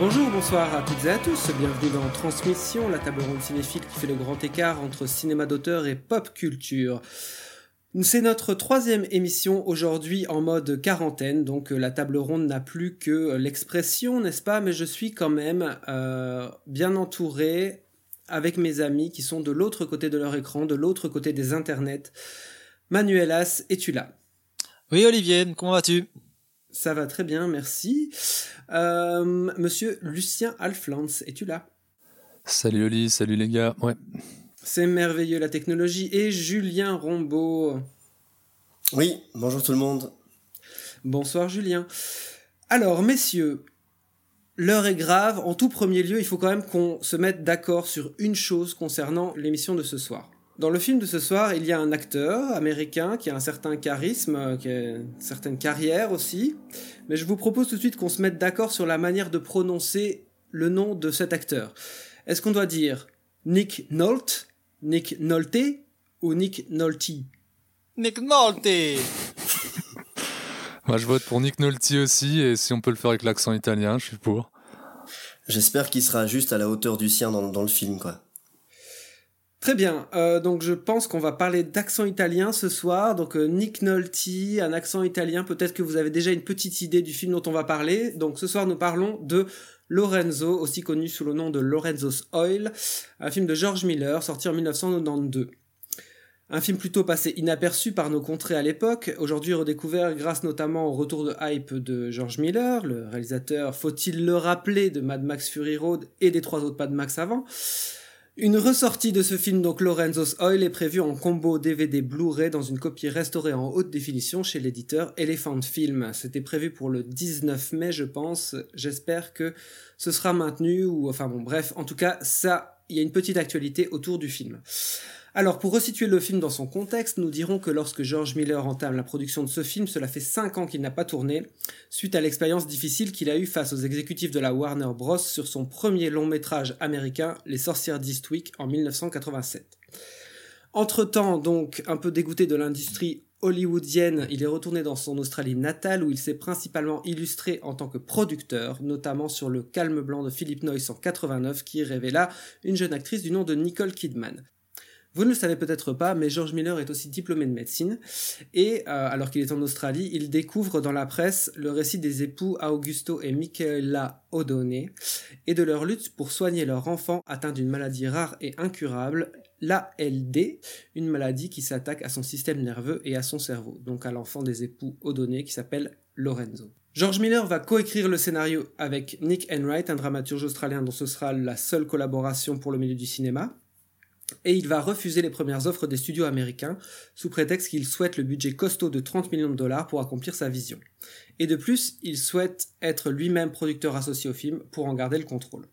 Bonjour, bonsoir à toutes et à tous, bienvenue dans Transmission, la table ronde cinéphile qui fait le grand écart entre cinéma d'auteur et pop culture. C'est notre troisième émission aujourd'hui en mode quarantaine, donc la table ronde n'a plus que l'expression, n'est-ce pas? Mais je suis quand même euh, bien entouré avec mes amis qui sont de l'autre côté de leur écran, de l'autre côté des internets. Manuelas, es-tu là? Oui Olivier, comment vas-tu? Ça va très bien, merci. Euh, monsieur Lucien Alflans, es-tu là? Salut Oli, salut les gars. Ouais. C'est merveilleux la technologie. Et Julien Rombaud. Oui, bonjour tout le monde. Bonsoir Julien. Alors messieurs, l'heure est grave. En tout premier lieu, il faut quand même qu'on se mette d'accord sur une chose concernant l'émission de ce soir. Dans le film de ce soir, il y a un acteur américain qui a un certain charisme, qui a une certaine carrière aussi. Mais je vous propose tout de suite qu'on se mette d'accord sur la manière de prononcer le nom de cet acteur. Est-ce qu'on doit dire Nick Nolte, Nick Nolte ou Nick Nolte? Nick Nolte Moi je vote pour Nick Nolte aussi, et si on peut le faire avec l'accent italien, je suis pour. J'espère qu'il sera juste à la hauteur du sien dans, dans le film, quoi. Très bien, euh, donc je pense qu'on va parler d'accent italien ce soir. Donc euh, Nick Nolte, un accent italien, peut-être que vous avez déjà une petite idée du film dont on va parler. Donc ce soir nous parlons de Lorenzo, aussi connu sous le nom de Lorenzo's Oil, un film de George Miller sorti en 1992. Un film plutôt passé inaperçu par nos contrées à l'époque, aujourd'hui redécouvert grâce notamment au retour de hype de George Miller, le réalisateur, faut-il le rappeler, de Mad Max Fury Road et des trois autres Mad Max avant. Une ressortie de ce film, donc Lorenzo's Oil, est prévue en combo DVD Blu-ray dans une copie restaurée en haute définition chez l'éditeur Elephant Film. C'était prévu pour le 19 mai, je pense. J'espère que ce sera maintenu ou, enfin bon, bref, en tout cas, ça, il y a une petite actualité autour du film. Alors, pour resituer le film dans son contexte, nous dirons que lorsque George Miller entame la production de ce film, cela fait 5 ans qu'il n'a pas tourné, suite à l'expérience difficile qu'il a eue face aux exécutifs de la Warner Bros. sur son premier long métrage américain, Les Sorcières d'Eastwick, en 1987. Entre-temps, donc, un peu dégoûté de l'industrie hollywoodienne, il est retourné dans son Australie natale où il s'est principalement illustré en tant que producteur, notamment sur Le Calme Blanc de Philip Noyce en 89 qui révéla une jeune actrice du nom de Nicole Kidman. Vous ne le savez peut-être pas, mais George Miller est aussi diplômé de médecine, et euh, alors qu'il est en Australie, il découvre dans la presse le récit des époux Augusto et Michaela O'Donnell, et de leur lutte pour soigner leur enfant atteint d'une maladie rare et incurable, l'ALD, une maladie qui s'attaque à son système nerveux et à son cerveau, donc à l'enfant des époux O'Donnell qui s'appelle Lorenzo. George Miller va coécrire le scénario avec Nick Enright, un dramaturge australien dont ce sera la seule collaboration pour le milieu du cinéma et il va refuser les premières offres des studios américains sous prétexte qu'il souhaite le budget costaud de 30 millions de dollars pour accomplir sa vision. Et de plus, il souhaite être lui-même producteur associé au film pour en garder le contrôle.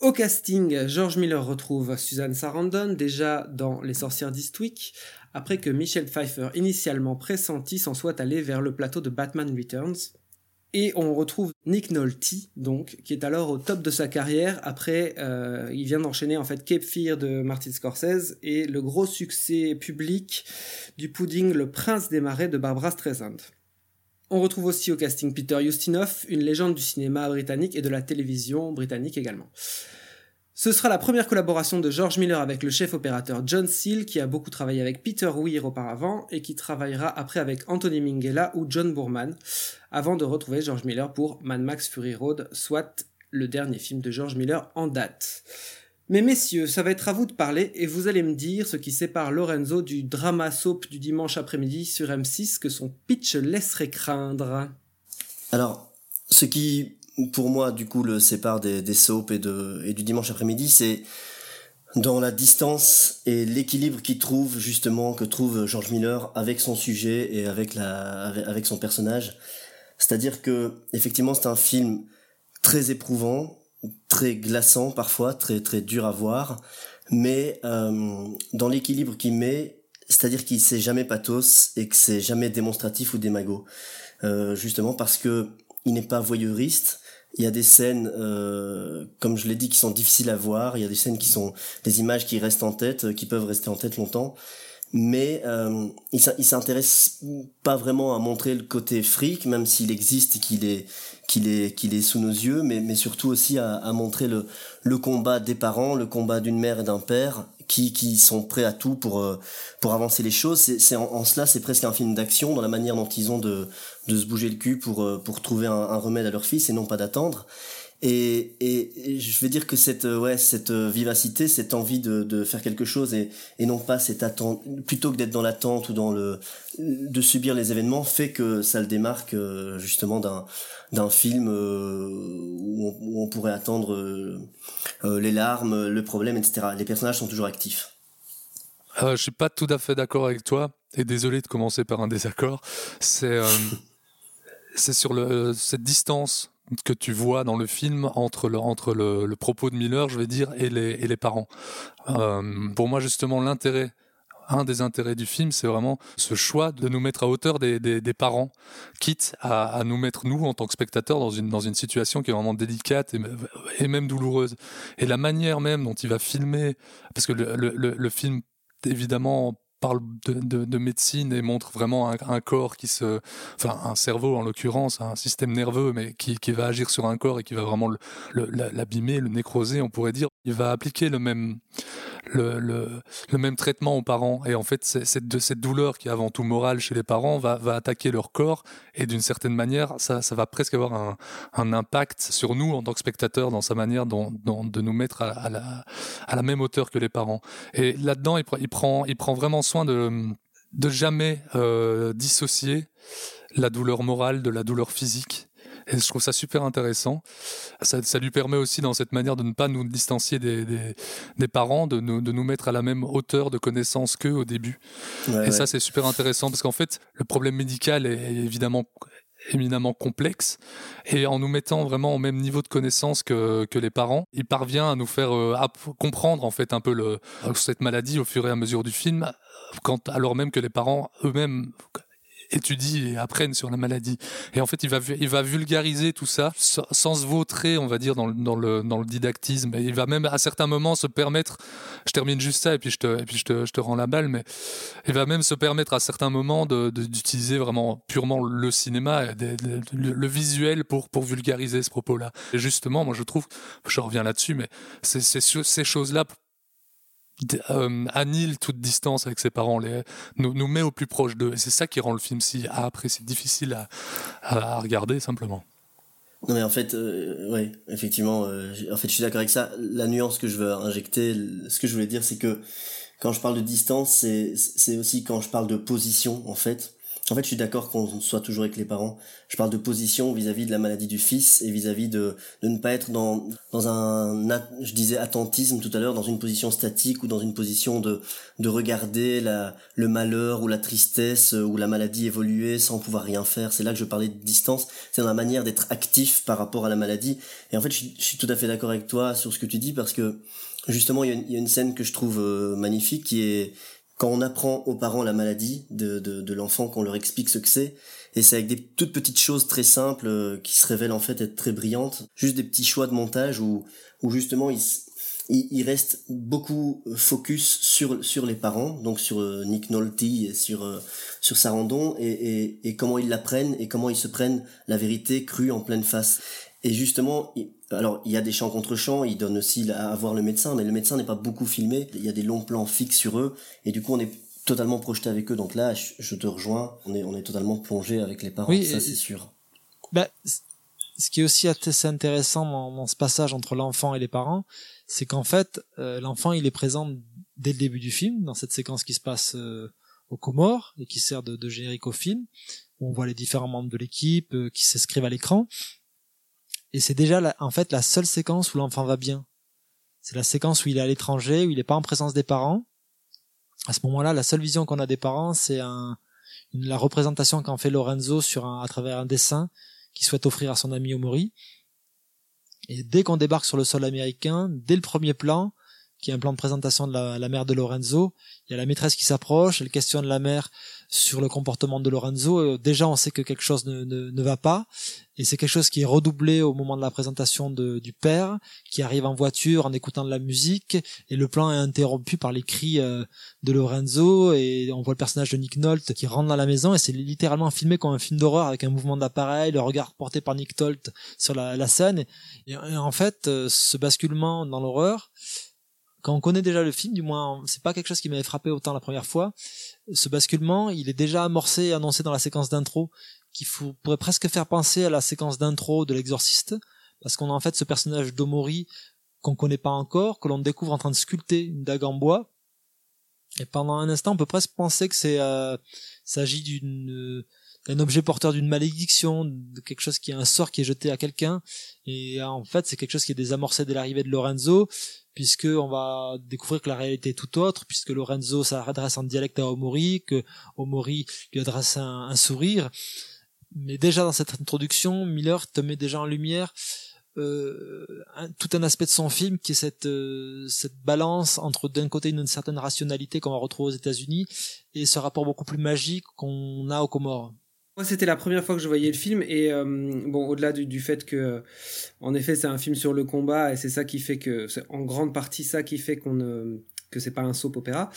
Au casting, George Miller retrouve Susan Sarandon déjà dans Les Sorcières d'Eastwick, après que Michelle Pfeiffer, initialement pressenti, s'en soit allé vers le plateau de Batman Returns. Et on retrouve Nick Nolte, donc, qui est alors au top de sa carrière. Après, euh, il vient d'enchaîner en fait Cape Fear de Martin Scorsese et le gros succès public du pudding Le Prince des Marais de Barbara Streisand. On retrouve aussi au casting Peter Ustinov, une légende du cinéma britannique et de la télévision britannique également. Ce sera la première collaboration de George Miller avec le chef opérateur John Seal, qui a beaucoup travaillé avec Peter Weir auparavant et qui travaillera après avec Anthony Minghella ou John Boorman, avant de retrouver George Miller pour Mad Max Fury Road, soit le dernier film de George Miller en date. Mais messieurs, ça va être à vous de parler et vous allez me dire ce qui sépare Lorenzo du drama soap du dimanche après-midi sur M6 que son pitch laisserait craindre. Alors, ce qui pour moi, du coup, le sépare des, des soaps et, de, et du dimanche après-midi, c'est dans la distance et l'équilibre qu'il trouve, justement, que trouve George Miller avec son sujet et avec, la, avec son personnage. C'est-à-dire que, effectivement, c'est un film très éprouvant, très glaçant parfois, très très dur à voir, mais euh, dans l'équilibre qu'il met, c'est-à-dire qu'il sait jamais pathos et que c'est jamais démonstratif ou démago, euh, justement parce que il n'est pas voyeuriste. Il y a des scènes, euh, comme je l'ai dit, qui sont difficiles à voir. Il y a des scènes qui sont des images qui restent en tête, qui peuvent rester en tête longtemps mais euh, il s'intéresse pas vraiment à montrer le côté fric, même s'il existe et qu'il est qu'il est qu'il est sous nos yeux, mais mais surtout aussi à, à montrer le le combat des parents, le combat d'une mère et d'un père qui qui sont prêts à tout pour euh, pour avancer les choses. C'est en, en, cela c'est presque un film d'action dans la manière dont ils ont de de se bouger le cul pour euh, pour trouver un, un remède à leur fils et non pas d'attendre. Et, et, je vais dire que cette ouais cette vivacité, cette envie de, de faire quelque chose et, et non pas cette attente, plutôt que d'être dans l'attente ou dans le de subir les événements, fait que ça le démarque euh, justement d'un d'un film euh, où on, où, on, pourrait attendre euh, les larmes, le problème, etc. Les personnages sont toujours actifs. Euh, je suis pas tout à fait d'accord avec toi et désolé de commencer par un désaccord. C'est c'est sur le, cette distance que tu vois dans le film entre le, entre le, le, propos de Miller, je vais dire, et les, et les parents. Euh, pour moi, justement, l'intérêt, un des intérêts du film, c'est vraiment ce choix de nous mettre à hauteur des, des, des parents, quitte à, à, nous mettre, nous, en tant que spectateurs, dans une, dans une situation qui est vraiment délicate et, et même douloureuse. Et la manière même dont il va filmer, parce que le, le, le film, évidemment, parle de, de, de, médecine et montre vraiment un, corps qui se, enfin un cerveau en l'occurrence, un système nerveux, mais qui, va agir sur un corps et qui va vraiment l'abîmer, le, le, nécroser, on pourrait dire. Il va appliquer le même, le, le, même traitement aux parents. Et en fait, cette, cette douleur qui est avant tout morale chez les parents va, va attaquer leur corps et d'une certaine manière, ça, ça va presque avoir un, un, impact sur nous en tant que spectateurs dans sa manière dont, de nous mettre à, à, la, à la même hauteur que les parents. Et là-dedans, il, il, prend, il prend vraiment soin de, de jamais euh, dissocier la douleur morale de la douleur physique. Et je trouve ça super intéressant. Ça, ça, lui permet aussi, dans cette manière, de ne pas nous distancier des, des, des parents, de nous, de nous mettre à la même hauteur de connaissance qu'eux au début. Ouais, et ouais. ça, c'est super intéressant parce qu'en fait, le problème médical est évidemment éminemment complexe et en nous mettant vraiment au même niveau de connaissance que, que les parents, il parvient à nous faire euh, à comprendre en fait un peu le, cette maladie au fur et à mesure du film, quand alors même que les parents eux-mêmes étudient et apprennent sur la maladie. Et en fait, il va, il va vulgariser tout ça sans, se vautrer, on va dire, dans le, dans, le, dans le didactisme. Et il va même à certains moments se permettre, je termine juste ça et puis je te, et puis je te, je te rends la balle, mais il va même se permettre à certains moments d'utiliser vraiment purement le cinéma, de, de, le, visuel pour, pour vulgariser ce propos-là. Et justement, moi je trouve, je reviens là-dessus, mais ces choses-là euh, toute distance avec ses parents, nous, met au plus proche d'eux. C'est ça qui rend le film si après c'est difficile à, regarder simplement. Non mais en fait, euh, ouais, effectivement, euh, en fait je suis d'accord avec ça. La nuance que je veux injecter, ce que je voulais dire, c'est que quand je parle de distance, c'est aussi quand je parle de position en fait. En fait, je suis d'accord qu'on soit toujours avec les parents. Je parle de position vis-à-vis -vis de la maladie du fils et vis-à-vis -vis de, de ne pas être dans, dans un, je disais, attentisme tout à l'heure, dans une position statique ou dans une position de, de regarder la, le malheur ou la tristesse ou la maladie évoluer sans pouvoir rien faire. C'est là que je parlais de distance. C'est dans la manière d'être actif par rapport à la maladie. Et en fait, je, je suis tout à fait d'accord avec toi sur ce que tu dis parce que justement, il y a une, il y a une scène que je trouve euh, magnifique qui est, quand on apprend aux parents la maladie de, de, l'enfant, qu'on leur explique ce que c'est, et c'est avec des toutes petites choses très simples euh, qui se révèlent en fait être très brillantes, juste des petits choix de montage où, où justement il, il, il reste beaucoup focus sur, sur les parents, donc sur euh, Nick Nolte et sur, euh, sur Sarandon, et, et, et comment ils l'apprennent et comment ils se prennent la vérité crue en pleine face. Et justement, alors il y a des champs contre champs, il donne aussi à voir le médecin, mais le médecin n'est pas beaucoup filmé, il y a des longs plans fixes sur eux, et du coup on est totalement projeté avec eux, donc là je te rejoins, on est, on est totalement plongé avec les parents, oui, ça c'est sûr. Bah, ce qui est aussi assez intéressant dans, dans ce passage entre l'enfant et les parents, c'est qu'en fait euh, l'enfant il est présent dès le début du film, dans cette séquence qui se passe euh, aux Comores et qui sert de, de, générique au film, où on voit les différents membres de l'équipe euh, qui s'inscrivent à l'écran, et c'est déjà la, en fait la seule séquence où l'enfant va bien. C'est la séquence où il est à l'étranger, où il n'est pas en présence des parents. À ce moment-là, la seule vision qu'on a des parents, c'est un, la représentation qu'en fait Lorenzo sur un, à travers un dessin qu'il souhaite offrir à son ami Omori. Et dès qu'on débarque sur le sol américain, dès le premier plan, qui est un plan de présentation de la, mère de Lorenzo, il y a la maîtresse qui s'approche, elle questionne la mère sur le comportement de Lorenzo. Et déjà, on sait que quelque chose ne, ne, ne va pas. Et c'est quelque chose qui est redoublé au moment de la présentation de, du père, qui arrive en voiture en écoutant de la musique. Et le plan est interrompu par les cris euh, de Lorenzo. Et on voit le personnage de Nick Nolte qui rentre dans la maison. Et c'est littéralement filmé comme un film d'horreur avec un mouvement d'appareil, le regard porté par Nick Nolte sur la, la scène. Et, et en fait, euh, ce basculement dans l'horreur, quand on connaît déjà le film, du moins, c'est pas quelque chose qui m'avait frappé autant la première fois. Ce basculement, il est déjà amorcé et annoncé dans la séquence d'intro, qui pourrait presque faire penser à la séquence d'intro de l'exorciste, parce qu'on a en fait ce personnage d'Omori qu'on connaît pas encore, que l'on découvre en train de sculpter une dague en bois. Et pendant un instant, on peut presque penser que c'est euh, s'agit d'une d'un objet porteur d'une malédiction, de quelque chose qui est un sort qui est jeté à quelqu'un. Et en fait, c'est quelque chose qui est désamorcé dès l'arrivée de Lorenzo, puisque on va découvrir que la réalité est tout autre, puisque Lorenzo s'adresse en dialecte à Omori, que Omori lui adresse un, sourire. Mais déjà dans cette introduction, Miller te met déjà en lumière euh, tout un aspect de son film qui est cette euh, cette balance entre d'un côté une, certaine rationalité qu'on va retrouver aux États-Unis et ce rapport beaucoup plus magique qu'on a aux Comores. Moi, c'était la première fois que je voyais le film et euh, bon, au-delà du, du, fait que, en effet, c'est un film sur le combat et c'est ça qui fait que, c'est en grande partie ça qui fait qu'on ne, que c'est pas un soap opéra.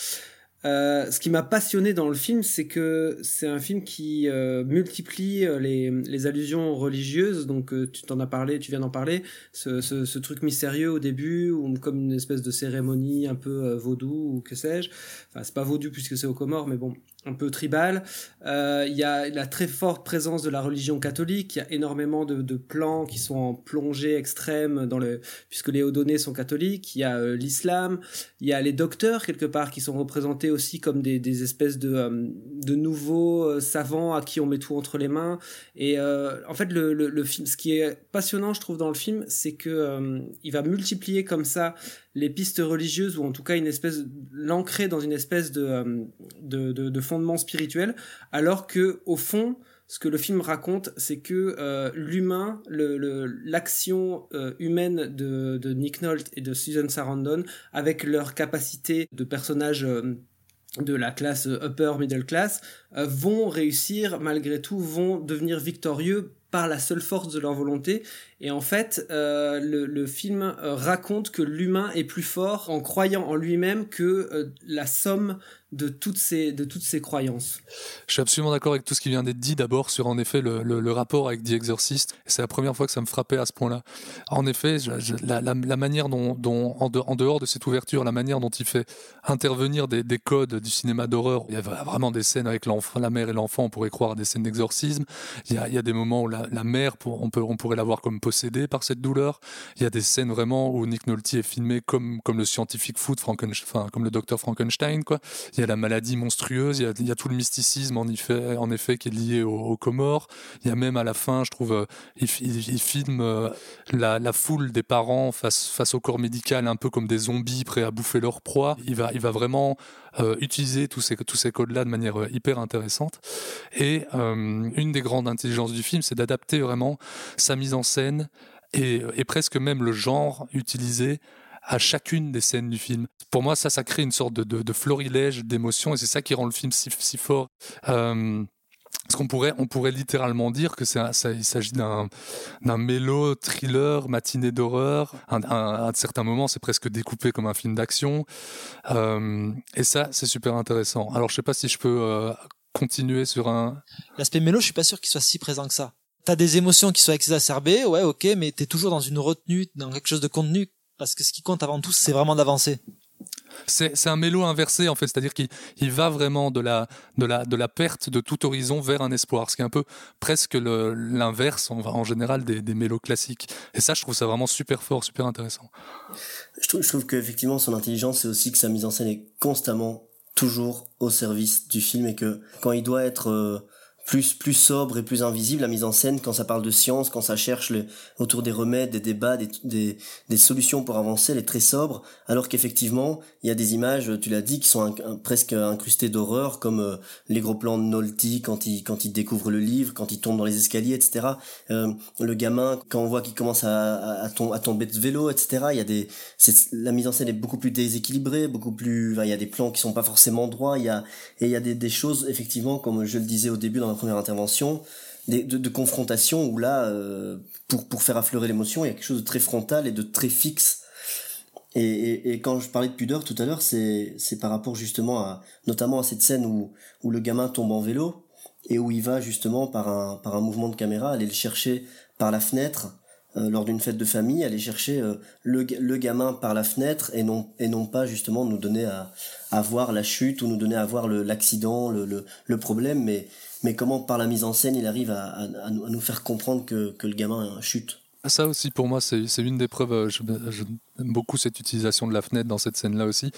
Euh, ce qui m'a passionné dans le film, c'est que c'est un film qui euh, multiplie euh, les, les, allusions religieuses. Donc, euh, tu t'en as parlé, tu viens d'en parler. Ce, ce, ce, truc mystérieux au début, ou comme une espèce de cérémonie un peu euh, vaudou ou que sais-je. Enfin, c'est pas vaudou puisque c'est au Comores, mais bon, un peu tribal. Euh, il y a la très forte présence de la religion catholique. Il y a énormément de, plans qui sont en plongée extrême dans le, puisque les Odonais sont catholiques. Il y a euh, l'islam. Il y a les docteurs quelque part qui sont représentés aussi comme des, espèces de, euh, de nouveaux savants à qui on met tout entre les mains. Et en fait, le, le, film, ce qui est passionnant, je trouve, dans le film, c'est que il va multiplier comme ça les pistes religieuses ou en tout cas une espèce l'ancrer dans une espèce de, de fondement spirituel alors que au fond ce que le film raconte c'est que euh, l'humain l'action euh, humaine de, Nick Nolte et de Susan Sarandon avec leur capacité de personnages euh, de la classe upper middle class vont réussir malgré tout vont devenir victorieux par la seule force de leur volonté. Et en fait, euh, le, film euh, raconte que l'humain est plus fort en croyant en lui-même que euh, la somme de toutes ces de toutes ces croyances. Je suis absolument d'accord avec tout ce qui vient d'être dit d'abord sur en effet le, le, rapport avec The Exorcist. C'est la première fois que ça me frappait à ce point-là. En effet, la, manière dont, dont en, de, en, dehors de cette ouverture, la manière dont il fait intervenir des, des codes du cinéma d'horreur, il y a vraiment des scènes avec la mère et l'enfant, on pourrait croire à des scènes d'exorcisme. Il il y a des moments où la, la mère, on peut on pourrait la voir comme possédé par cette douleur. Il y a des scènes vraiment où Nick Nolte est filmé comme comme le scientifique enfin comme le docteur Frankenstein quoi. Il y a la maladie monstrueuse, il y a, tout le mysticisme en effet, en effet qui est lié aux au Comores. Il y a même à la fin, je trouve, euh, il, filme euh, la, la, foule des parents face face au corps médical un peu comme des zombies prêts à bouffer leur proie. Il va il va vraiment euh, utiliser tous ces tous ces codes là de manière euh, hyper intéressante. Et euh, une des grandes intelligences du film, c'est d'adapter vraiment sa mise en scène et, presque même le genre utilisé à chacune des scènes du film. Pour moi, ça, ça crée une sorte de, florilège d'émotions et c'est ça qui rend le film si, fort. Parce qu'on pourrait, on pourrait littéralement dire que c'est, ça, il s'agit d'un, d'un mélo thriller, matinée d'horreur. À, à, à certains moments, c'est presque découpé comme un film d'action. Euh, et ça, c'est super intéressant. Alors, je sais pas si je peux euh, continuer sur un. L'aspect mélo, je suis pas sûr qu'il soit si présent que ça. T'as des émotions qui sont exacerbées, ouais, ok, mais t'es toujours dans une retenue, dans quelque chose de contenu, parce que ce qui compte avant tout, c'est vraiment d'avancer c'est un mélo inversé en fait, c'est-à-dire qu'il il va vraiment de la, perte de tout horizon vers un espoir, ce qui est un peu presque l'inverse en, en, général des, des classiques. Et ça, je trouve ça vraiment super fort, super intéressant. Je trouve, je trouve qu'effectivement, son intelligence, c'est aussi que sa mise en scène est constamment toujours au service du film et que quand il doit être euh, plus plus sobre et plus invisible la mise en scène quand ça parle de science quand ça cherche le, autour des remèdes des débats des, des, des solutions pour avancer elle est très sobre. Alors qu'effectivement il y a des images tu l'as dit qui sont presque incrustées d'horreur comme euh, les gros plans de Nolte quand il quand il découvre le livre quand il tombe dans les escaliers etc euh, le gamin quand on voit qu'il commence à, à, à, tomber de vélo etc il y a des la mise en scène est beaucoup plus déséquilibrée beaucoup plus il y a des plans qui sont pas forcément droits il y a et il y a des, des choses effectivement comme je le disais au début dans première intervention, de, confrontation où là, euh, pour, pour faire affleurer l'émotion, il y a quelque chose de très frontal et de très fixe. Et, quand je parlais de pudeur tout à l'heure, c'est, par rapport justement à, notamment à cette scène où, où le gamin tombe en vélo et où il va justement par un, par un mouvement de caméra aller le chercher par la fenêtre euh, lors d'une fête de famille, aller chercher euh, le, le gamin par la fenêtre et non, et non pas justement nous donner à, voir la chute ou nous donner à voir l'accident, le, le, problème, mais, mais comment par la mise en scène il arrive à, à, nous faire comprendre que, que le gamin chute? Ça aussi, pour moi, c'est une des preuves. Euh, j'aime beaucoup cette utilisation de la fenêtre dans cette scène-là aussi.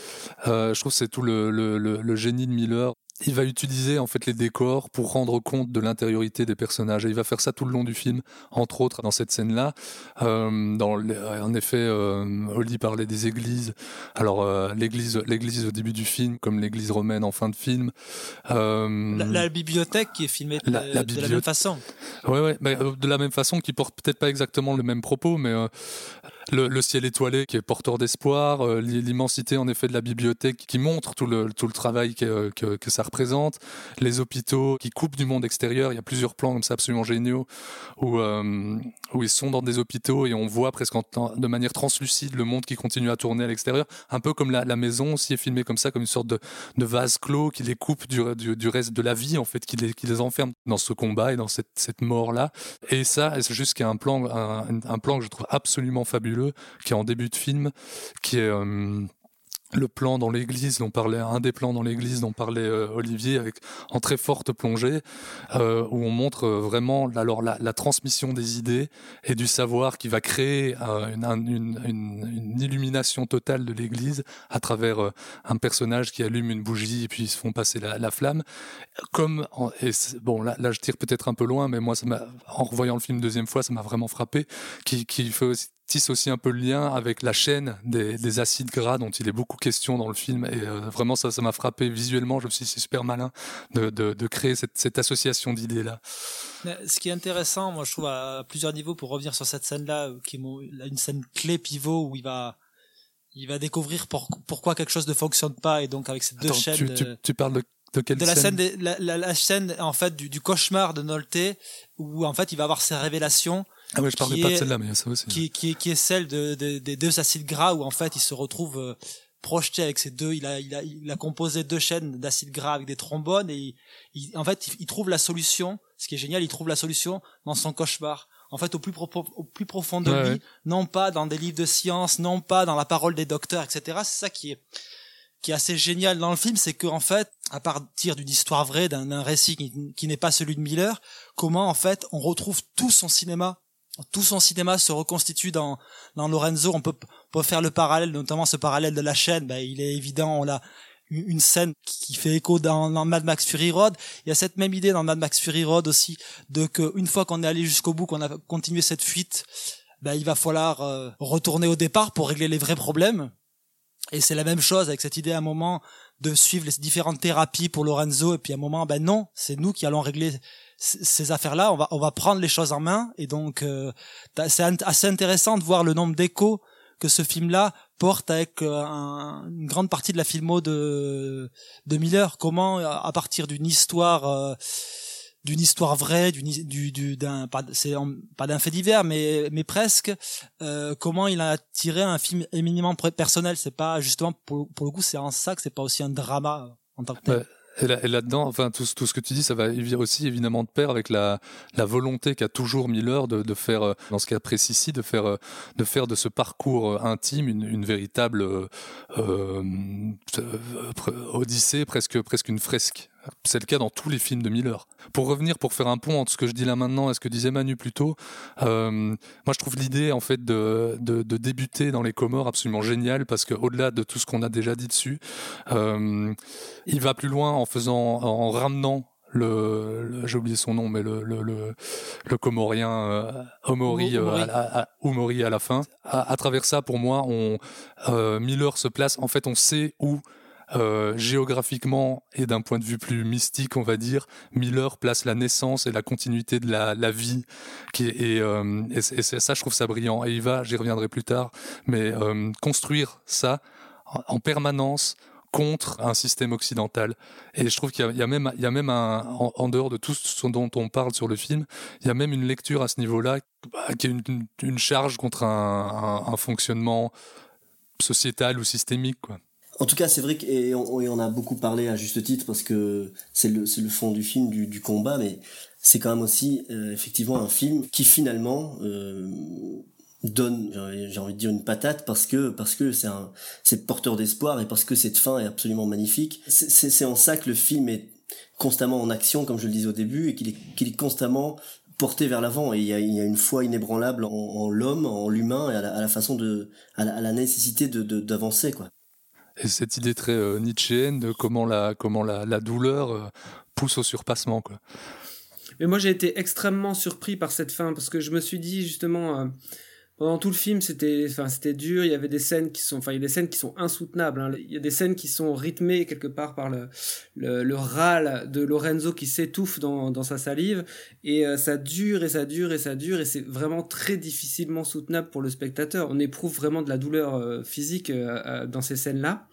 Euh, je trouve c'est tout le, le, le, génie de Miller il va utiliser en fait les décors pour rendre compte de l'intériorité des personnages. Et il va faire ça tout le long du film entre autres dans cette scène là euh, dans en effet euh, Oli parlait des églises. Alors euh, l'église l'église au début du film comme l'église romaine en fin de film euh, la, bibliothèque qui est filmée de la, de la même façon. Ouais ouais mais de la même façon qui porte peut-être pas exactement le même propos mais le, ciel étoilé qui est porteur d'espoir, euh, l'immensité en effet de la bibliothèque qui montre tout le, tout le travail que, que, ça représente, les hôpitaux qui coupent du monde extérieur, il y a plusieurs plans comme ça absolument géniaux où, euh, où ils sont dans des hôpitaux et on voit presque en, de manière translucide le monde qui continue à tourner à l'extérieur, un peu comme la, la, maison aussi est filmée comme ça, comme une sorte de, de vase clos qui les coupe du, du, reste de la vie en fait, qui les, qui les enferme dans ce combat et dans cette, cette mort-là. Et ça, c'est a un plan, un, un plan que je trouve absolument fabuleux qui est en début de film, qui est euh, le plan dans l'église dont parlait un des plans dans l'église dont parlait euh, Olivier avec en très forte plongée euh, où on montre vraiment alors la, transmission des idées et du savoir qui va créer une, illumination totale de l'église à travers un personnage qui allume une bougie et puis ils se font passer la, la flamme. Comme bon là, je tire peut-être un peu loin mais moi ça m'a en revoyant le film deuxième fois ça m'a vraiment frappé qui, tisse aussi un peu le lien avec la chaîne des, des, acides gras dont il est beaucoup question dans le film. Et euh, vraiment ça ça m'a frappé visuellement. Je me suis dit c'est super malin de, de, de créer cette, cette association d'idées là ce qui est intéressant moi je trouve à plusieurs niveaux pour revenir sur cette scène là qui est une scène clé pivot où il va il va découvrir pour, pourquoi quelque chose ne fonctionne pas. Et donc avec ces deux Attends, chaînes tu, tu, tu parles de de, la scène, scène de, la, la, la, scène en fait du, du cauchemar de Nolte où en fait il va avoir ses révélations ah ouais, je parlais pas de celle-là, mais ça aussi. Qui, qui, qui est celle de, de, des deux acides gras où en fait il se retrouve euh, projeté avec ces deux. Il a, il a, il a composé deux chaînes d'acides gras avec des trombones et il, en fait il, trouve la solution. Ce qui est génial, il trouve la solution dans son cauchemar. En fait, au plus, pro, au plus profond de Ouais, lui, ouais. non pas dans des livres de science, non pas dans la parole des docteurs, etc. C'est ça qui est qui est assez génial dans le film, c'est que en fait, à partir d'une histoire vraie, d'un récit qui, qui n'est pas celui de Miller, comment en fait on retrouve tout son cinéma tout son cinéma se reconstitue dans dans Lorenzo. On peut, peut faire le parallèle, notamment ce parallèle de la chaîne. Ben, il est évident, on a une scène qui fait écho dans, dans, Mad Max Fury Road. Il y a cette même idée dans Mad Max Fury Road aussi, de que une fois qu'on est allé jusqu'au bout, qu'on a continué cette fuite, ben, il va falloir euh, retourner au départ pour régler les vrais problèmes. Et c'est la même chose avec cette idée à un moment de suivre les différentes thérapies pour Lorenzo et puis à un moment ben non, c'est nous qui allons régler ces affaires-là, on va on va prendre les choses en main et donc euh, c'est assez intéressant de voir le nombre d'échos que ce film-là porte avec euh, un, une grande partie de la filmo de de Miller. Comment à partir d'une histoire euh, d'une histoire vraie, d'une du du d'un pas c'est pas d'un fait divers mais mais presque euh, comment il a tiré un film éminemment personnel, c'est pas justement pour, pour le coup c'est en ça que c'est pas aussi un drama en tant que tel. Et, là, là-dedans, enfin tout, ce que tu dis, ça va aussi évidemment de pair avec la, volonté qu'a toujours Miller de, de faire, euh, dans ce cas précis de faire, euh, de faire de ce parcours euh, intime une, une véritable odyssée, presque, presque une fresque. C'est le cas dans tous les films de Miller. Pour revenir, pour faire un pont entre ce que je dis là maintenant et ce que disait Manu plus tôt, euh, moi je trouve l'idée en fait de, de, de, débuter dans les Comores absolument géniale parce que au-delà de tout ce qu'on a déjà dit dessus, euh, il va plus loin en faisant, en ramenant le, le- j'ai oublié son nom, mais le le le, le Comorien euh, Omori, euh, à, la, à, Omori à la fin. À, à travers ça, pour moi, on euh, Miller se place. En fait, on sait où. Euh, géographiquement et d'un point de vue plus mystique, on va dire, Miller place la naissance et la continuité de la, la vie, qui et, euh, et et ça, je trouve ça brillant. Et il va, j'y reviendrai plus tard, mais euh, construire ça en- en permanence contre un système occidental. Et je trouve qu'il y y a même, il y a même un, en, dehors de tout ce dont on parle sur le film, il y a même une lecture à ce niveau-là bah, qui est une- une charge contre un, un- un fonctionnement sociétal ou systémique. Quoi. En tout cas, c'est vrai qu'on on a beaucoup parlé à juste titre parce que c'est le, le fond du film, du, du combat, mais c'est quand même aussi euh, effectivement un film qui finalement euh, donne, j'ai envie de dire une patate parce que parce que c'est c'est porteur d'espoir et parce que cette fin est absolument magnifique. C'est- en ça que le film est constamment en action, comme je le disais au début, et qu'il est qu'il est constamment porté vers l'avant et il y a, il y a une foi inébranlable en, l'homme, en l'humain et à la, à la façon de à la, nécessité de de- d'avancer quoi. Et cette idée très euh, de comment la, comment la, la douleur euh, pousse au surpassement. Quoi. Mais moi, j'ai été extrêmement surpris par cette fin parce que je me suis dit justement euh, pendant tout le film, c'était, enfin, c'était dur. Il y avait des scènes qui sont, enfin, il y a des scènes qui sont insoutenables. hein. Il y a des scènes qui sont rythmées quelque part par le le, le râle de Lorenzo qui s'étouffe dans dans sa salive et euh, ça dure et ça dure et ça dure et c'est vraiment très difficilement soutenable pour le spectateur. On éprouve vraiment de la douleur euh, physique euh, dans ces scènes-là.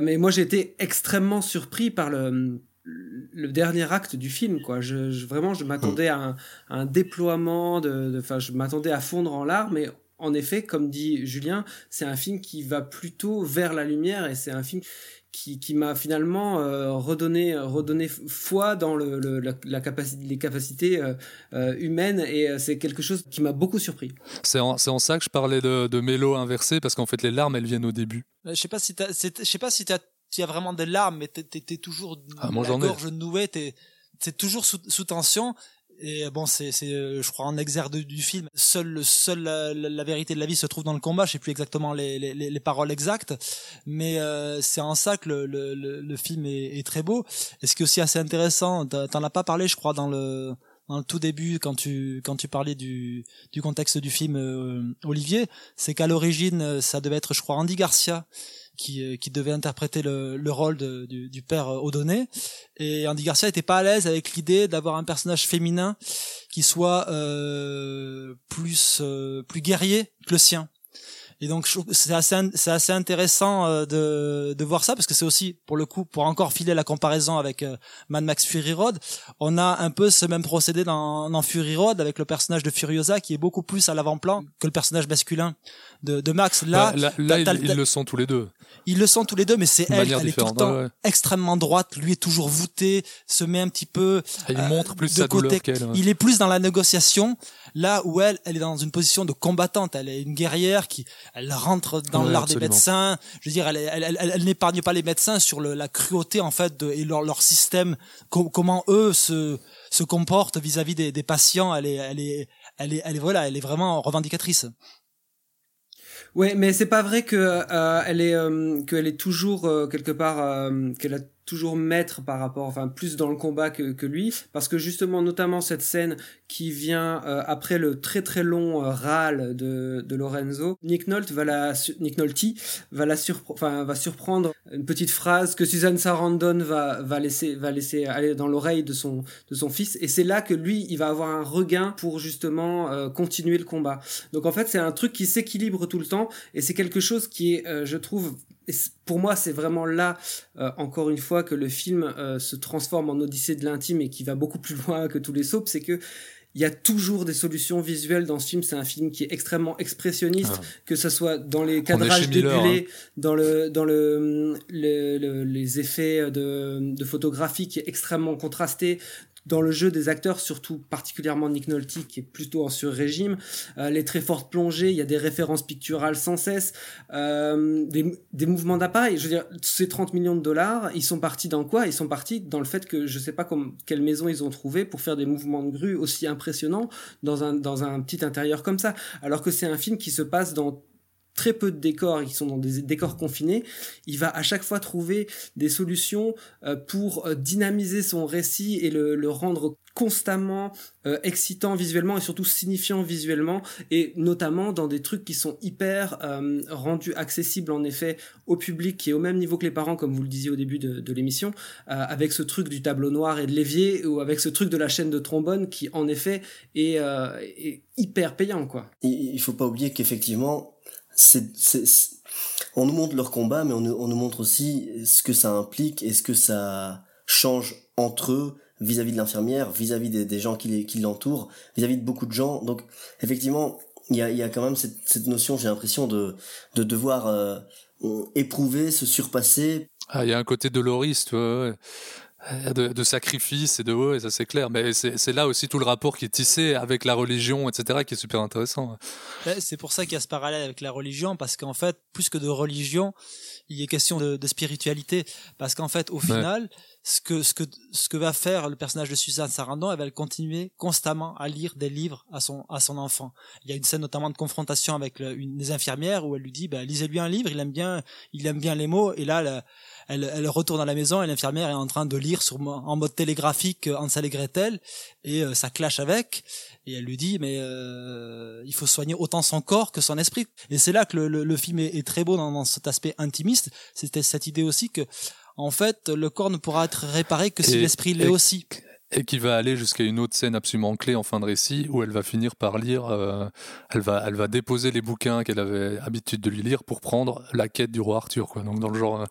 Mais moi, j'ai été extrêmement surpris par le le dernier acte du film quoi je, je- vraiment je m'attendais à un, à un déploiement de enfin je m'attendais à fondre en larmes mais en effet comme dit Julien c'est un film qui va plutôt vers la lumière et c'est un film qui, qui m'a finalement euh, redonné redonné foi dans le, le- la, la capacité les capacités euh, euh, humaines et euh, c'est quelque chose qui m'a beaucoup surpris C'est en, c'est en ça que je parlais de, de mélo inversé, parce qu'en fait, les larmes, elles viennent au début. Je sais pas si je sais pas si t'as, tu as vraiment des larmes, mais t'es, t'es, toujours Ah, la gorge nouée, t'es, toujours sous, sous tension. Et bon, c'est, c'est, euh, je crois, un exergue du- film. Seul, le seul, la, la- la vérité de la vie se trouve dans le combat. Je sais plus exactement les, les, les les paroles exactes, mais euh, c'est en ça que le, le, le, le film est, est très beau. Et ce qui est aussi assez intéressant, t'en t'en as pas parlé, je crois, dans le dans le tout début quand tu quand tu parlais du du contexte du film euh, Olivier, c'est qu'à l'origine euh, ça devait être, je crois, Andy Garcia qui, euh, qui devait interpréter le, le rôle de- du, du père euh, Odonné. Et Andy Garcia était pas à l'aise avec l'idée d'avoir un personnage féminin qui soit euh, plus euh, plus guerrier que le sien. Et donc c'est assez c'est assez intéressant euh, de de voir ça parce que c'est aussi pour le coup pour encore filer la comparaison avec euh, Mad Max Fury Road, on a un peu ce même procédé dans dans Fury Road avec le personnage de Furiosa qui est beaucoup plus à l'avant-plan que le personnage masculin de de Max. Là, Bah, là, ils, le sont tous les deux. ils le sont tous les deux, mais c'est elle, elle est tout le temps ouais, ouais. extrêmement droite. Lui est toujours voûté, se met un petit peu Et il euh, montre plus de sa côté. ouais. Il est plus dans la négociation, là où elle, elle est dans une position de combattante. Elle est une guerrière qui, elle rentre dans Ouais, l'art des médecins. Je veux dire, elle, elle, elle, elle, elle n'épargne pas les médecins sur le, la cruauté en fait de, et leur, leur système, co- comment eux se se comportent vis-à-vis des, des patients. Elle est, elle est, elle est, elle est voilà, elle est vraiment revendicatrice. Ouais, mais c'est pas vrai que euh, elle est euh, qu'elle est toujours euh, quelque part euh, qu'elle a toujours maître par rapport, enfin plus dans le combat que, lui, parce que justement notamment cette scène qui vient euh, après le très très long euh, râle de, Lorenzo, Nick Nolte va la Nick Nolte va la va surprendre une petite phrase que Susan Sarandon va laisser va laisser aller dans l'oreille de son de son fils. Et c'est là que lui il va avoir un regain pour justement euh, continuer le combat. Donc en fait c'est un truc qui s'équilibre tout le temps. Et c'est quelque chose qui est je trouve et pour moi, c'est vraiment là, euh, encore une fois, que le film euh, se transforme en Odyssée de l'intime et qui va beaucoup plus loin que tous les soaps, c'est que il y a toujours des solutions visuelles dans ce film. C'est un film qui est extrêmement expressionniste, Ah. que ce soit dans les cadrages Miller, hein. débulés, dans le dans le, le- le- les effets de, de photographie qui est extrêmement contrasté. Dans le jeu des acteurs, surtout particulièrement Nick Nolte, qui est plutôt en sur-régime, euh, les très fortes plongées, il y a des références picturales sans cesse, euh, des, des mouvements d'appareil. Je veux dire, ces 30 millions de dollars, ils sont partis dans quoi? Ils sont partis dans le fait que je sais pas comme, quelle maison ils ont trouvé pour faire des mouvements de grue aussi impressionnants dans un, dans un petit intérieur comme ça. Alors que c'est un film qui se passe dans très peu de décors, qui sont dans des décors confinés, il va à chaque fois trouver des solutions euh, pour euh, dynamiser son récit et le, rendre constamment euh, excitant visuellement et surtout signifiant visuellement et notamment dans des trucs qui sont hyper rendus accessibles en effet au public qui est au même niveau que les parents comme vous le disiez au début de, l'émission avec ce truc du tableau noir et de l'évier ou avec ce truc de la chaîne de trombone qui en effet est, est hyper payant quoi. Il faut pas oublier qu'effectivement on nous montre leur combat mais on nous, on nous montre aussi ce que ça implique et ce que ça change entre eux vis-à-vis de l'infirmière, vis-à-vis des, gens qui, l'entourent, vis-à-vis de beaucoup de gens. Donc effectivement, il y a, quand même cette, cette notion, j'ai l'impression, de, de devoir euh, éprouver, se surpasser. Ah, il y a un côté doloriste, ouais, ouais. Euh, De, de sacrifice et de ouais, ça c'est clair. Mais c'est là aussi tout le rapport qui est tissé avec la religion, etc., qui est super intéressant. Ouais, C'est pour ça qu'il y a ce parallèle avec la religion, parce qu'en fait, plus que de religion, il est question de, de spiritualité. Parce qu'en fait, au final, ce que, ce que, ce que va faire le personnage de Suzanne Sarandon, elle va continuer constamment à lire des livres à son, à son enfant. Il y a une scène notamment de confrontation avec le- une des infirmières où elle lui dit, bah, lisez-lui un livre, il aime bien, il aime bien les mots, et là, elle, elle retourne à la maison et l'infirmière est en train de lire sur, en mode télégraphique euh, Hansel et Gretel, et euh, ça clash avec, et elle lui dit, mais euh, il faut soigner autant son corps que son esprit. Et c'est là que le, le, le film est, est très beau dans, dans cet aspect intimiste. C'était cette idée aussi que, en fait, le corps ne pourra être réparé que si l'esprit l'est aussi. Et qui va aller jusqu'à une autre scène absolument clé en fin de récit où elle va finir par lire, euh, elle va, elle va déposer les bouquins qu'elle avait l'habitude de lui lire pour prendre la quête du roi Arthur, quoi. Donc dans le genre, euh,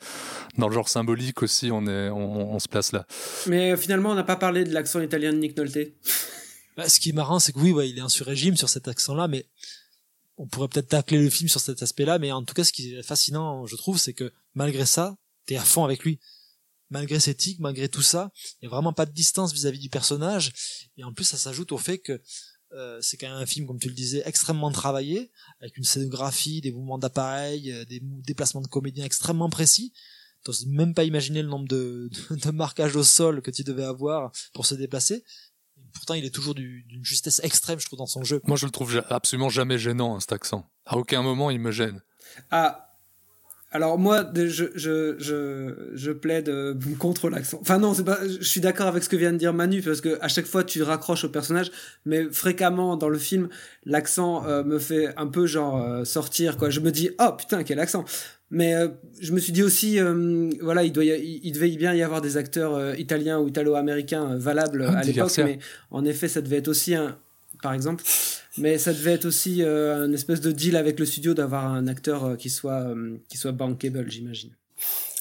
dans le genre symbolique aussi, on est, on, on se place là. Mais euh, finalement on n'a pas parlé de l'accent italien de Nick Nolte. Bah, ce qui est marrant, c'est que oui, ouais, il est en sur-régime sur cet accent-là, mais on pourrait peut-être tacler le film sur cet aspect-là, mais en tout cas, ce qui est fascinant, je trouve, c'est que malgré ça, t'es à fond avec lui. Malgré ses tics, malgré tout ça, il y a vraiment pas de distance vis-à-vis du personnage, et en plus, ça s'ajoute au fait que euh, c'est quand même un film, comme tu le disais, extrêmement travaillé, avec une scénographie, des mouvements d'appareil, euh, des déplacements de comédiens extrêmement précis. T'oses même pas imaginer le nombre de, de marquages au sol que tu devais avoir pour se déplacer. Pourtant, il est toujours du- d'une justesse extrême, je trouve, dans son jeu. Moi, je le trouve absolument jamais gênant, hein, cet accent. À aucun moment, il me gêne. Ah, alors moi, je, je, je, je plaide euh, contre l'accent. Enfin non, c'est pas. Je suis d'accord avec ce que vient de dire Manu parce que à chaque fois tu raccroches au personnage, mais fréquemment dans le film, l'accent euh, me fait un peu genre euh, sortir quoi. Je me dis oh putain quel accent. Mais euh, je me suis dit aussi, voilà, il, doit y a- il, il devait bien y avoir des acteurs italiens ou italo-américains valables Ah, à l'époque, mais en effet, ça devait être aussi un, par exemple, mais ça devait être aussi euh, un espèce de deal avec le studio d'avoir un acteur euh, qui soit euh, qui soit bankable, j'imagine.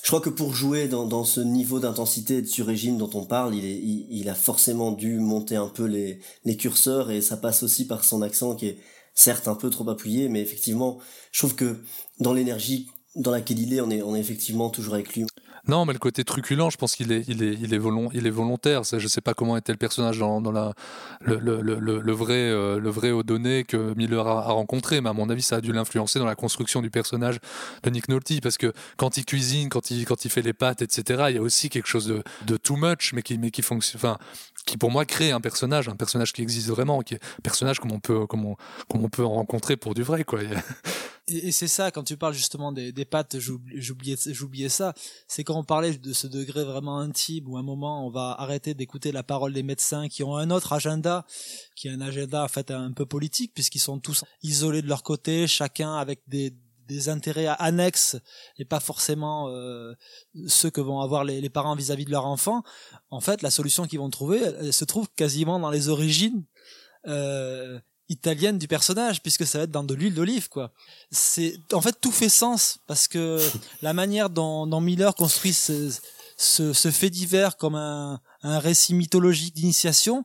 Je crois que pour jouer dans, dans ce niveau d'intensité et de sur-régime dont on parle, il, il, il a forcément dû monter un peu les, les curseurs et ça passe aussi par son accent qui est certes un peu trop appuyé, mais effectivement, je trouve que dans l'énergie dans laquelle il est, on est, on est effectivement toujours avec lui. Non, mais le côté truculent, je pense qu'il est, il est, il est, volontaire. Je sais pas comment était le personnage dans, le, vrai, euh, le vrai O'Donnell que Miller a, rencontré, mais à mon avis, ça a dû l'influencer dans la construction du personnage de Nick Nolte, parce que quand il cuisine, quand il, quand il fait les pâtes, etc., il y a aussi quelque chose de, too much, mais qui, mais qui fonctionne, qui pour moi crée un personnage, un personnage qui existe vraiment, qui est un personnage comme on peut, comme on, comme on peut en rencontrer pour du vrai, quoi. Et, c'est ça, quand tu parles justement des, des j'oubli- j'oubliais j'oubliais ça, c'est quand on parlait de ce degré vraiment intime où à un moment on va arrêter d'écouter la parole des médecins qui ont un autre agenda, qui est un agenda en fait un peu politique puisqu'ils sont tous isolés de leur côté, chacun avec des des intérêts annexes et pas forcément euh, ceux que vont avoir les, les parents vis-à-vis de leur enfant. En fait, la solution qu'ils vont trouver, elle, se trouve quasiment dans les origines euh, italienne du personnage puisque ça va être dans de l'huile d'olive quoi. C'est en fait tout fait sens parce que la manière dont, dont Miller construit ce, ce, ce fait divers comme un, un récit mythologique d'initiation,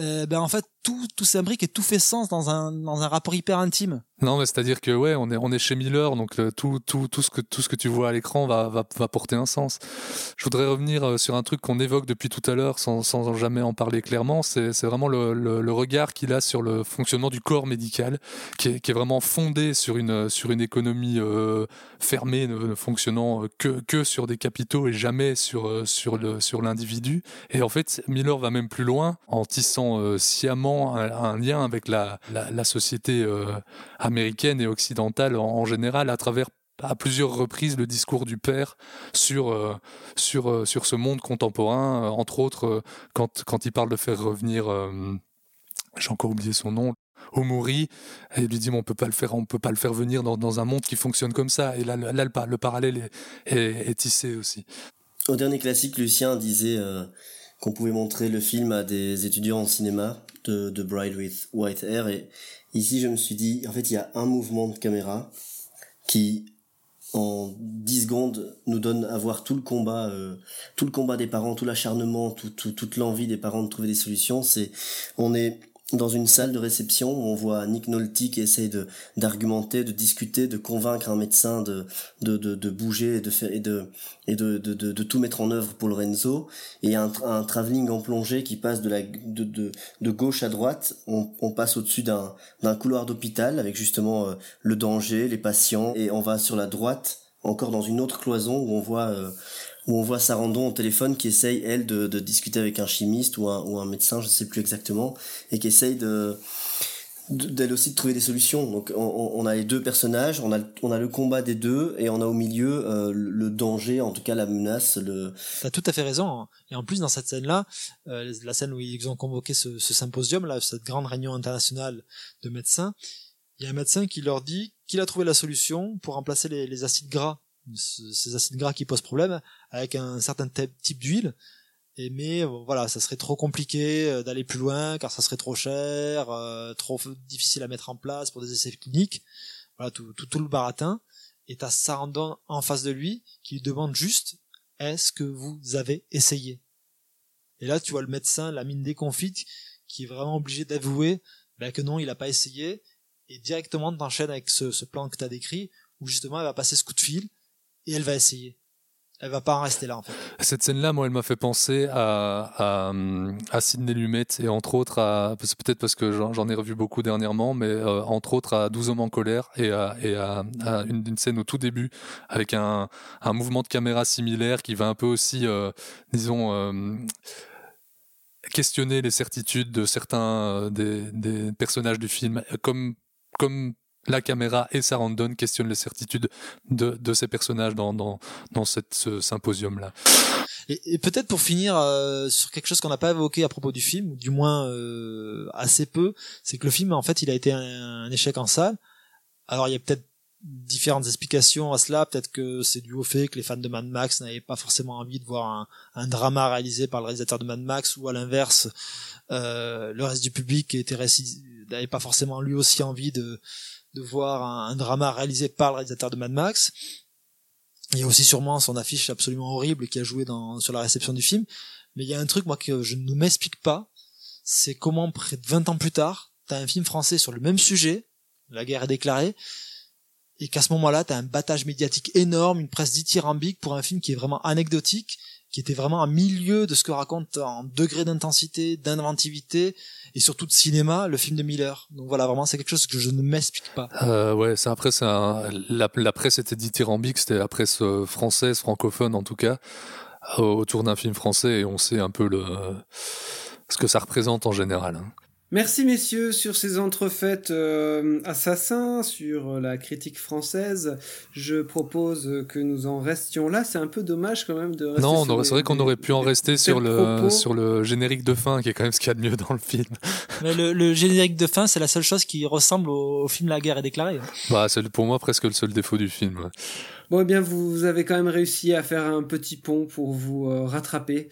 euh, ben en fait tout tout s'imbrique et tout fait sens dans un dans un rapport hyper intime. Non, mais c'est-à-dire que ouais, on est on est chez Miller, donc euh, tout tout tout ce que tout ce que tu vois à l'écran va va va porter un sens. Je voudrais revenir euh, sur un truc qu'on évoque depuis tout à l'heure, sans sans jamais en parler clairement. C'est c'est vraiment le, le regard qu'il a sur le fonctionnement du corps médical, qui est qui est vraiment fondé sur une sur une économie fermée, ne, fonctionnant que que sur des capitaux et jamais sur sur le sur l'individu. Et en fait, Miller va même plus loin en tissant euh, sciemment un, lien avec la, société euh, américaine et occidentale en, général à travers à plusieurs reprises le discours du père sur euh, sur sur ce monde contemporain, entre autres quand quand il parle de faire revenir j'ai encore oublié son nom, Omori, et il lui dit on peut pas le faire, on peut pas le faire venir dans, un monde qui fonctionne comme ça. Et là, le, le parallèle est, est, tissé aussi. Au dernier classique, Lucien disait qu'on pouvait montrer le film à des étudiants en cinéma de, de Bride with White Hair. Et ici, je me suis dit, en fait, il y a un mouvement de caméra qui en 10 secondes nous donne à voir tout le combat euh, tout le combat des parents tout l'acharnement tout, tout, toute l'envie des parents de trouver des solutions c'est on est dans une salle de réception où on voit Nick Nolte qui essaye de d'argumenter, de discuter, de convaincre un médecin de de, de, de bouger et de faire et de et de, de, de, tout mettre en œuvre pour Lorenzo. Et un, un travelling en plongée qui passe de la de, de, de gauche à droite. On, on passe au-dessus d'un d'un couloir d'hôpital avec justement euh, le danger les patients. Et on va sur la droite encore dans une autre cloison où on voit euh, où on voit Sarandon au téléphone qui essaye elle de, de discuter avec un chimiste ou un, ou un médecin je sais plus exactement et qui essaye de d'elle aussi de trouver des solutions donc on, on, a les deux personnages on a on a le combat des deux et on a au milieu euh, le danger en tout cas la menace le t'as tout à fait raison hein. et en plus dans cette scène là euh, la scène où ils ont convoqué ce, ce symposium là cette grande réunion internationale de médecins il y a un médecin qui leur dit qu'il a trouvé la solution pour remplacer les, les acides gras ces acides gras qui posent problème avec un certain type d'huile. Et mais voilà ça serait trop compliqué euh, d'aller plus loin car ça serait trop cher euh, trop difficile à mettre en place pour des essais cliniques. Voilà tout, tout, tout le baratin et t'as Sarandon en face de lui qui lui demande juste est-ce que vous avez essayé? Et là tu vois le médecin la mine déconfite qui est vraiment obligé d'avouer ben, que non il a pas essayé et directement t'enchaînes avec ce, ce plan que t'as décrit où justement elle va passer ce coup de fil et elle va essayer. Elle va pas en rester là. Cette scène-là, moi, elle m'a fait penser à, à, à Sidney Lumet et entre autres à peut-être parce que j'en ai revu beaucoup dernièrement, mais euh, entre autres à 12 hommes en colère et à, et à, une, scène au tout début avec un, un mouvement de caméra similaire qui va un peu aussi, euh, disons. Euh, questionner les certitudes de certains des, des personnages du film comme comme la caméra et Sarandon questionnent les certitudes de, de ces personnages dans, dans, dans cette, ce symposium-là. Et, et peut-être pour finir euh, sur quelque chose qu'on n'a pas évoqué à propos du film, ou du moins euh, assez peu, c'est que le film, en fait, il a été un, un échec en salle. Alors il y a peut-être différentes explications à cela. Peut-être que c'est dû au fait que les fans de Mad Max n'avaient pas forcément envie de voir un, un, drama réalisé par le réalisateur de Mad Max, ou à l'inverse, euh, le reste du public était n'avait pas forcément lui aussi envie de de voir un, drama réalisé par le réalisateur de Mad Max. Il y a aussi sûrement son affiche absolument horrible qui a joué dans, sur la réception du film. Mais il y a un truc, moi, que je ne m'explique pas, c'est comment, près de 20 ans plus tard, t'as un film français sur le même sujet, la guerre est déclarée, et qu'à ce moment-là, t'as un battage médiatique énorme, une presse dithyrambique pour un film qui est vraiment anecdotique, qui était vraiment un milieu de ce que raconte en degré d'intensité, d'inventivité et surtout de cinéma le film de Miller. Donc voilà, vraiment c'est quelque chose que je ne m'explique pas. Euh, ouais, c'est après c'est la, presse était dithyrambique, c'était la presse euh, française, francophone en tout cas, autour d'un film français et on sait un peu le ce que ça représente en général. Hein. Merci messieurs sur ces entrefaites euh, assassins, sur la critique française. Je propose que nous en restions là. C'est un peu dommage quand même de rester Non, c'est vrai qu'on aurait pu en rester sur le, sur le générique de fin, qui est quand même ce qu'il y a de mieux dans le film. Mais le, le générique de fin, c'est la seule chose qui ressemble au, au, film La guerre est déclarée. Bah, c'est pour moi presque le seul défaut du film. Bon, eh bien, vous avez quand même réussi à faire un petit pont pour vous euh, rattraper.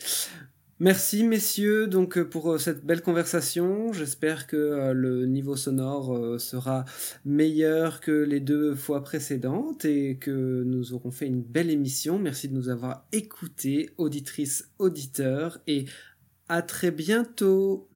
Merci messieurs donc euh, pour euh, cette belle conversation. J'espère que euh, le niveau sonore sera meilleur que les deux fois précédentes et que nous aurons fait une belle émission. Merci de nous avoir écoutés, auditrices, auditeurs et à très bientôt.